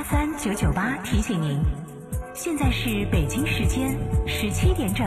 八三九九八提醒您，现在是北京时间十七点整。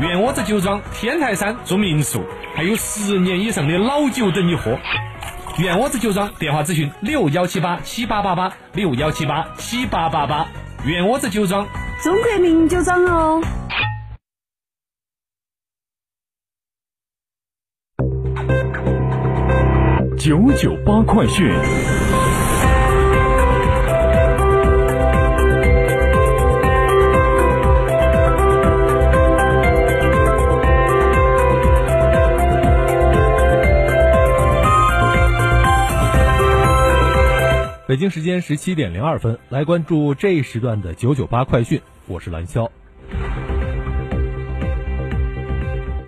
院窝子酒庄天台山住民宿，还有十年以上的老酒等你喝。院窝子酒庄电话咨询六幺七八七八八八六幺七八七八八八。院窝子酒庄，中国名酒庄哦。九九八快讯。北京时间十七点零二分，来关注这一时段的九九八快讯，我是蓝霄。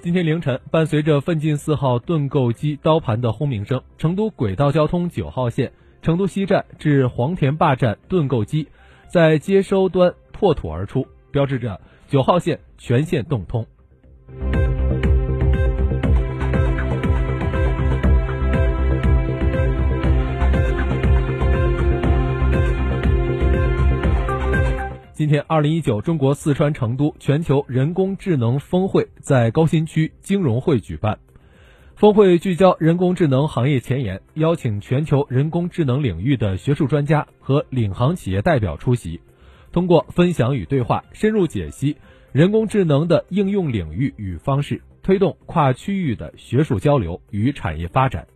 今天凌晨，伴随着奋进四号盾构机刀盘的轰鸣声，成都轨道交通九号线成都西站至黄田坝站盾构机在接收端破土而出，标志着九号线全线动通。今天，二零一九中国四川成都全球人工智能峰会在高新区金融会举办。峰会聚焦人工智能行业前沿，邀请全球人工智能领域的学术专家和领航企业代表出席，通过分享与对话，深入解析人工智能的应用领域与方式，推动跨区域的学术交流与产业发展。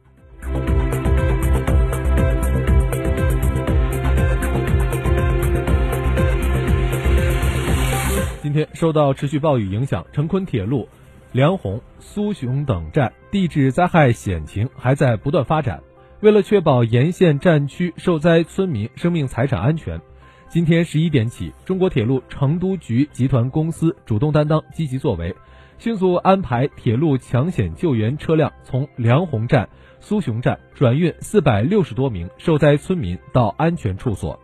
今天受到持续暴雨影响，成昆铁路梁鸿、苏雄等站地质灾害险情还在不断发展。为了确保沿线站区受灾村民生命财产安全，今天十一点起，中国铁路成都局集团公司主动担当、积极作为，迅速安排铁路抢险救援车辆从梁鸿站、苏雄站转运四百六十多名受灾村民到安全处所。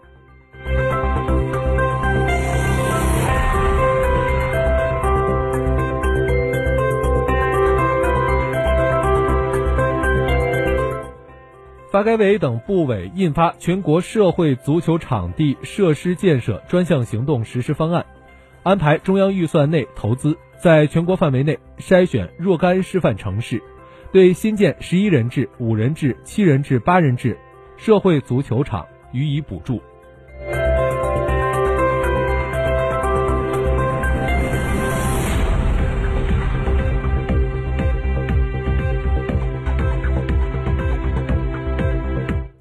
发改委等部委印发《全国社会足球场地设施建设专项行动实施方案》，安排中央预算内投资，在全国范围内筛选若干示范城市，对新建十一人制、五人制、七人制、八人制社会足球场予以补助。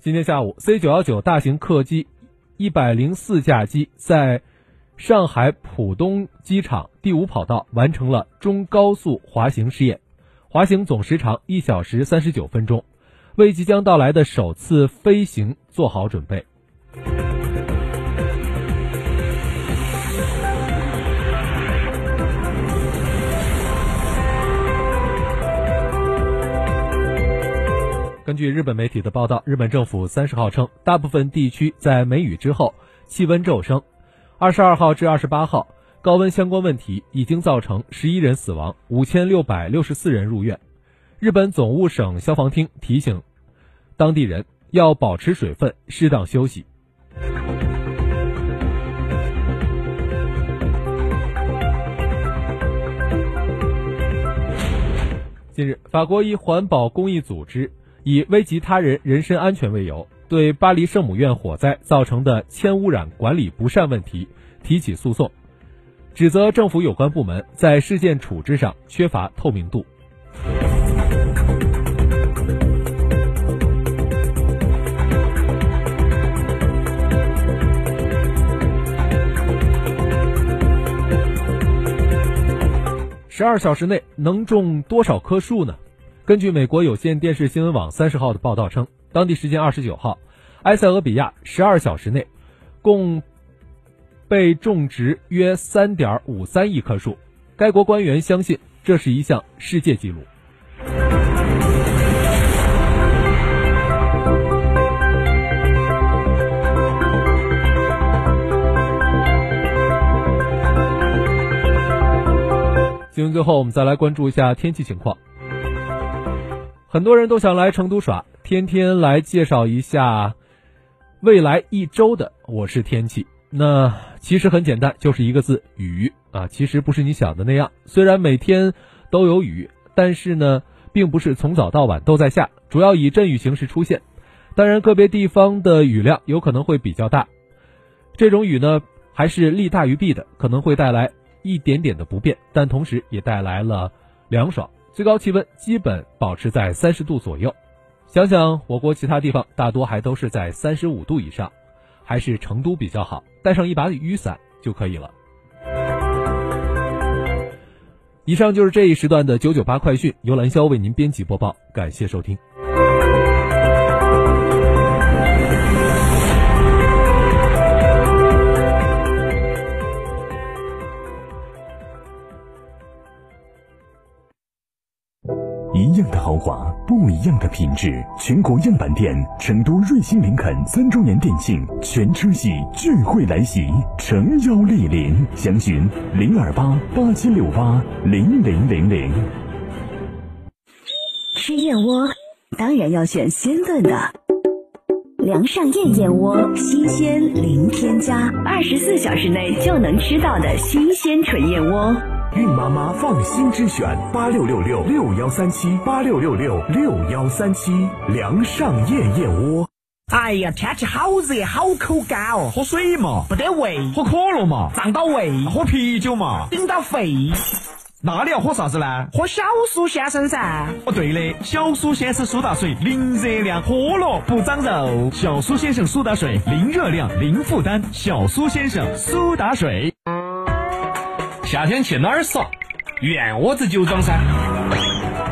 今天下午，C 九幺九大型客机一百零四架机在上海浦东机场第五跑道完成了中高速滑行试验，滑行总时长一小时三十九分钟，为即将到来的首次飞行做好准备。根据日本媒体的报道，日本政府三十号称，大部分地区在梅雨之后气温骤升。二十二号至二十八号，高温相关问题已经造成十一人死亡，五千六百六十四人入院。日本总务省消防厅提醒当地人要保持水分，适当休息。近日，法国一环保公益组织以危及他人人身安全为由，对巴黎圣母院火灾造成的铅污染管理不善问题提起诉讼，指责政府有关部门在事件处置上缺乏透明度。十二小时内能种多少棵树呢？根据美国有线电视新闻网三十号的报道称，当地时间二十九号，埃塞俄比亚十二小时内共被种植约三点五三亿棵树。该国官员相信这是一项世界纪录。新闻最后，我们再来关注一下天气情况。很多人都想来成都耍，天天来介绍一下未来一周的我是天气。那其实很简单，就是一个字雨啊。其实不是你想的那样，虽然每天都有雨，但是呢，并不是从早到晚都在下，主要以阵雨形式出现。当然，个别地方的雨量有可能会比较大，这种雨呢，还是利大于弊的，可能会带来。一点点的不便，但同时也带来了凉爽，最高气温基本保持在三十度左右。想想我国其他地方，大多还都是在三十五度以上，还是成都比较好，带上一把雨伞就可以了。以上就是这一时段的九九八快讯，由兰肖为您编辑播报，感谢收听。华，不一样的品质。全国样板店成都瑞星林肯三周年店庆，全车系聚会来袭，诚邀莅临。详询零二八八七六八零零零零。吃燕窝当然要选鲜炖的，梁上燕燕窝，新鲜零添加，二十四小时内就能吃到的新鲜纯燕窝。孕妈妈放心之选，八六六六六幺三七八六六六六幺三七，梁上燕燕窝。哎呀，天气好热，好口干哦，喝水嘛，不得胃，喝可乐嘛，胀到胃，喝啤酒嘛，顶到肺。那你要喝啥子呢？喝小苏先生噻。哦，对的，小苏先生苏打水，零热量，喝了不长肉。小苏先生苏打水，零热量，零负担。小苏先生苏打水。夏天去哪儿耍？院窝子酒庄噻！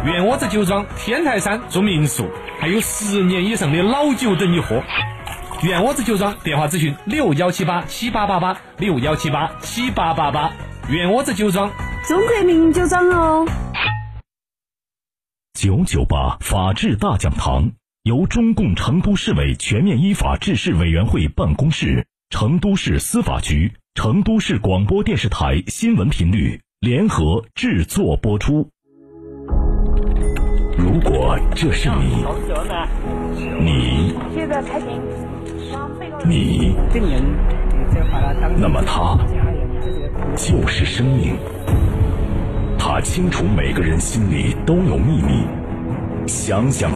院窝子酒庄天台山住民宿，还有十年以上的老酒等你喝。院窝子酒庄电话咨询六幺七八七八八八六幺七八七八八八。院窝子酒庄，中国名酒庄哦。九九八法治大讲堂由中共成都市委全面依法治市委员会办公室、成都市司法局。成都市广播电视台新闻频率联合制作播出。如果这是你，你，你，那么他就是生命。他清楚每个人心里都有秘密，想想。